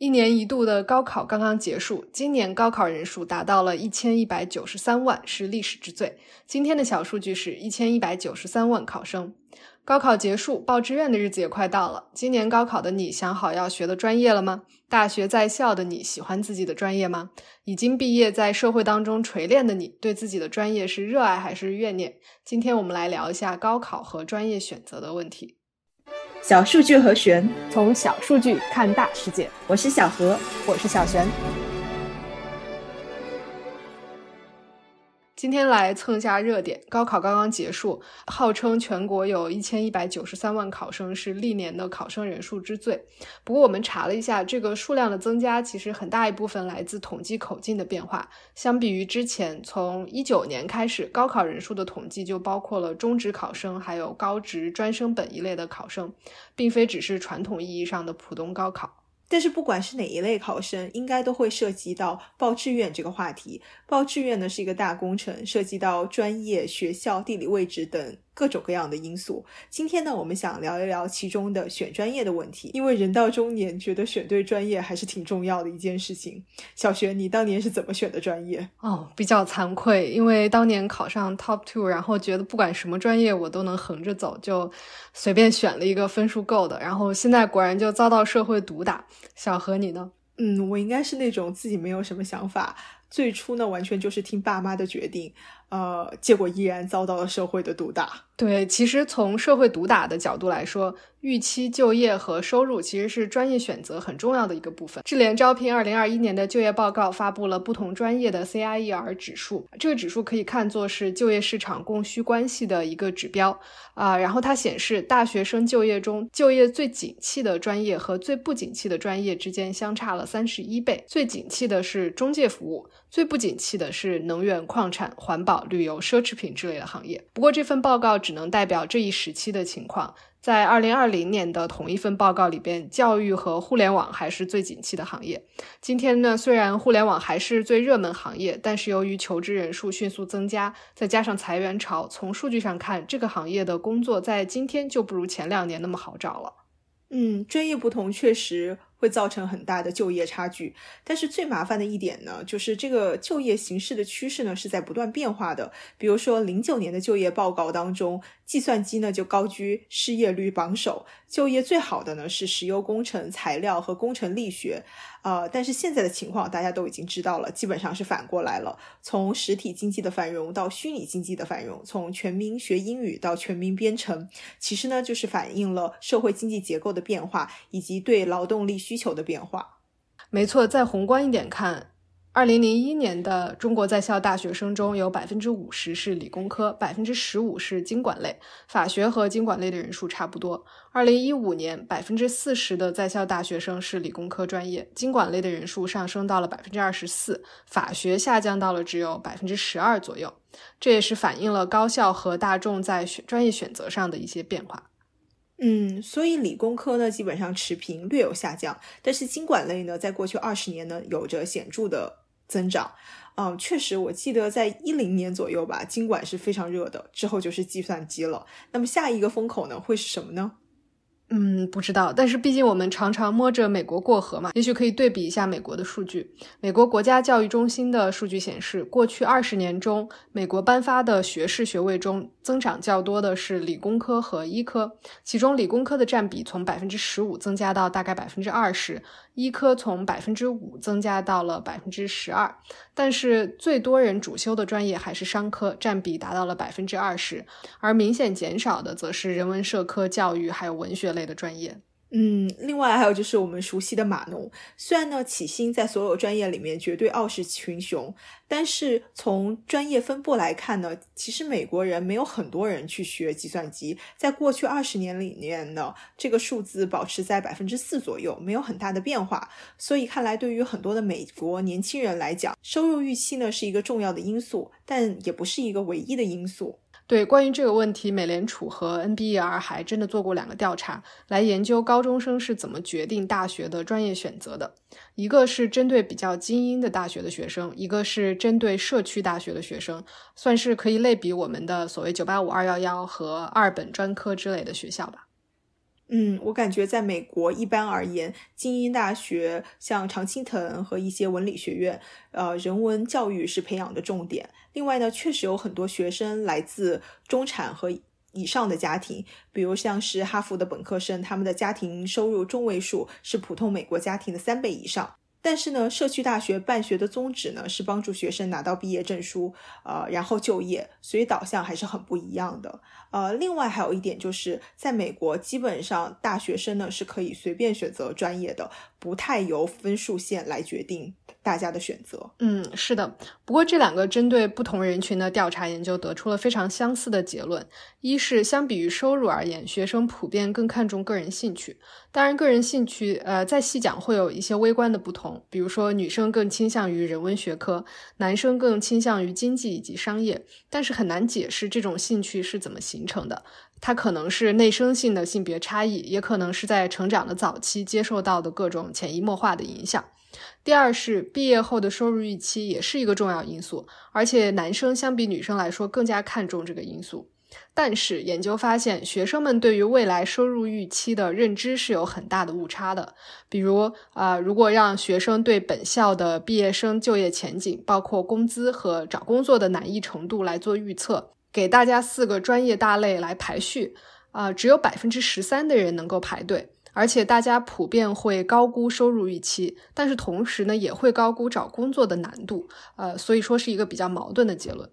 一年一度的高考刚刚结束，今年高考人数达到了一千一百九十三万，是历史之最。今天的小数据是一千一百九十三万考生。高考结束，报志愿的日子也快到了。今年高考的你想好要学的专业了吗？大学在校的你喜欢自己的专业吗？已经毕业在社会当中锤炼的你，对自己的专业是热爱还是怨念？今天我们来聊一下高考和专业选择的问题。小数据和玄，从小数据看大世界。我是小何，我是小璇。今天来蹭一下热点。高考刚刚结束，号称全国有一千一百九十三万考生，是历年的考生人数之最。不过我们查了一下，这个数量的增加其实很大一部分来自统计口径的变化。相比于之前，从一九年开始，高考人数的统计就包括了中职考生，还有高职专升本一类的考生，并非只是传统意义上的普通高考。但是不管是哪一类考生，应该都会涉及到报志愿这个话题。报志愿呢是一个大工程，涉及到专业、学校、地理位置等。各种各样的因素。今天呢，我们想聊一聊其中的选专业的问题。因为人到中年，觉得选对专业还是挺重要的一件事情。小学，你当年是怎么选的专业？哦，比较惭愧，因为当年考上 top two，然后觉得不管什么专业我都能横着走，就随便选了一个分数够的。然后现在果然就遭到社会毒打。小何，你呢？嗯，我应该是那种自己没有什么想法，最初呢完全就是听爸妈的决定。呃，结果依然遭到了社会的毒打。对，其实从社会毒打的角度来说，预期就业和收入其实是专业选择很重要的一个部分。智联招聘二零二一年的就业报告发布了不同专业的 CIER 指数，这个指数可以看作是就业市场供需关系的一个指标啊。然后它显示，大学生就业中就业最景气的专业和最不景气的专业之间相差了三十一倍。最景气的是中介服务，最不景气的是能源、矿产、环保。旅游、奢侈品之类的行业。不过，这份报告只能代表这一时期的情况。在二零二零年的同一份报告里边，教育和互联网还是最景气的行业。今天呢，虽然互联网还是最热门行业，但是由于求职人数迅速增加，再加上裁员潮，从数据上看，这个行业的工作在今天就不如前两年那么好找了。嗯，专业不同，确实。会造成很大的就业差距，但是最麻烦的一点呢，就是这个就业形势的趋势呢是在不断变化的。比如说零九年的就业报告当中，计算机呢就高居失业率榜首，就业最好的呢是石油工程、材料和工程力学。呃，但是现在的情况大家都已经知道了，基本上是反过来了。从实体经济的繁荣到虚拟经济的繁荣，从全民学英语到全民编程，其实呢就是反映了社会经济结构的变化以及对劳动力需求的变化。没错，再宏观一点看。二零零一年的中国在校大学生中有百分之五十是理工科，百分之十五是经管类，法学和经管类的人数差不多。二零一五年，百分之四十的在校大学生是理工科专业，经管类的人数上升到了百分之二十四，法学下降到了只有百分之十二左右。这也是反映了高校和大众在选专业选择上的一些变化。嗯，所以理工科呢基本上持平，略有下降，但是经管类呢，在过去二十年呢，有着显著的。增长，嗯，确实，我记得在一零年左右吧，经管是非常热的，之后就是计算机了。那么下一个风口呢，会是什么呢？嗯，不知道，但是毕竟我们常常摸着美国过河嘛，也许可以对比一下美国的数据。美国国家教育中心的数据显示，过去二十年中，美国颁发的学士学位中增长较多的是理工科和医科，其中理工科的占比从百分之十五增加到大概百分之二十。医科从百分之五增加到了百分之十二，但是最多人主修的专业还是商科，占比达到了百分之二十，而明显减少的则是人文社科、教育还有文学类类的专业。嗯，另外还有就是我们熟悉的码农，虽然呢起薪在所有专业里面绝对傲视群雄，但是从专业分布来看呢，其实美国人没有很多人去学计算机，在过去二十年里面呢，这个数字保持在百分之四左右，没有很大的变化。所以看来对于很多的美国年轻人来讲，收入预期呢是一个重要的因素，但也不是一个唯一的因素。对，关于这个问题，美联储和 NBER 还真的做过两个调查，来研究高中生是怎么决定大学的专业选择的。一个是针对比较精英的大学的学生，一个是针对社区大学的学生，算是可以类比我们的所谓985、211和二本专科之类的学校吧。嗯，我感觉在美国一般而言，精英大学像常青藤和一些文理学院，呃，人文教育是培养的重点。另外呢，确实有很多学生来自中产和以上的家庭，比如像是哈佛的本科生，他们的家庭收入中位数是普通美国家庭的三倍以上。但是呢，社区大学办学的宗旨呢是帮助学生拿到毕业证书，呃，然后就业，所以导向还是很不一样的。呃，另外还有一点就是，在美国基本上大学生呢是可以随便选择专业的，不太由分数线来决定大家的选择。嗯，是的。不过这两个针对不同人群的调查研究得出了非常相似的结论：一是相比于收入而言，学生普遍更看重个人兴趣。当然，个人兴趣，呃，再细讲会有一些微观的不同。比如说，女生更倾向于人文学科，男生更倾向于经济以及商业。但是很难解释这种兴趣是怎么形成的。它可能是内生性的性别差异，也可能是在成长的早期接受到的各种潜移默化的影响。第二是毕业后的收入预期也是一个重要因素，而且男生相比女生来说更加看重这个因素。但是研究发现，学生们对于未来收入预期的认知是有很大的误差的。比如，啊，如果让学生对本校的毕业生就业前景，包括工资和找工作的难易程度来做预测，给大家四个专业大类来排序，啊，只有百分之十三的人能够排队，而且大家普遍会高估收入预期，但是同时呢，也会高估找工作的难度，呃，所以说是一个比较矛盾的结论。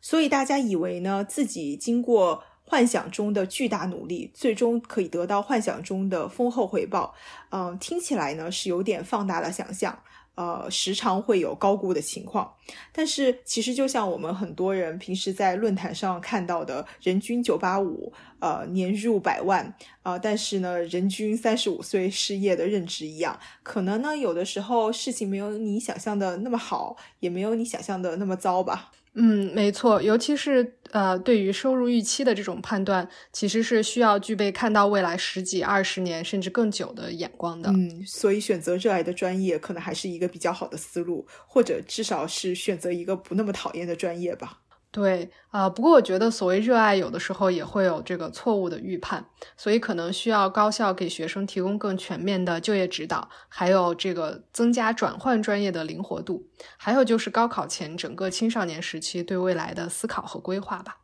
所以大家以为呢，自己经过幻想中的巨大努力，最终可以得到幻想中的丰厚回报。嗯，听起来呢是有点放大了想象，呃，时常会有高估的情况。但是其实就像我们很多人平时在论坛上看到的，人均九八五，呃，年入百万，啊，但是呢，人均三十五岁失业的认知一样，可能呢有的时候事情没有你想象的那么好，也没有你想象的那么糟吧。嗯，没错，尤其是呃，对于收入预期的这种判断，其实是需要具备看到未来十几、二十年甚至更久的眼光的。嗯，所以选择热爱的专业，可能还是一个比较好的思路，或者至少是选择一个不那么讨厌的专业吧。对啊，不过我觉得所谓热爱，有的时候也会有这个错误的预判，所以可能需要高校给学生提供更全面的就业指导，还有这个增加转换专业的灵活度，还有就是高考前整个青少年时期对未来的思考和规划吧。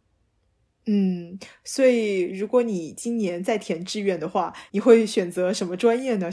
嗯，所以如果你今年在填志愿的话，你会选择什么专业呢？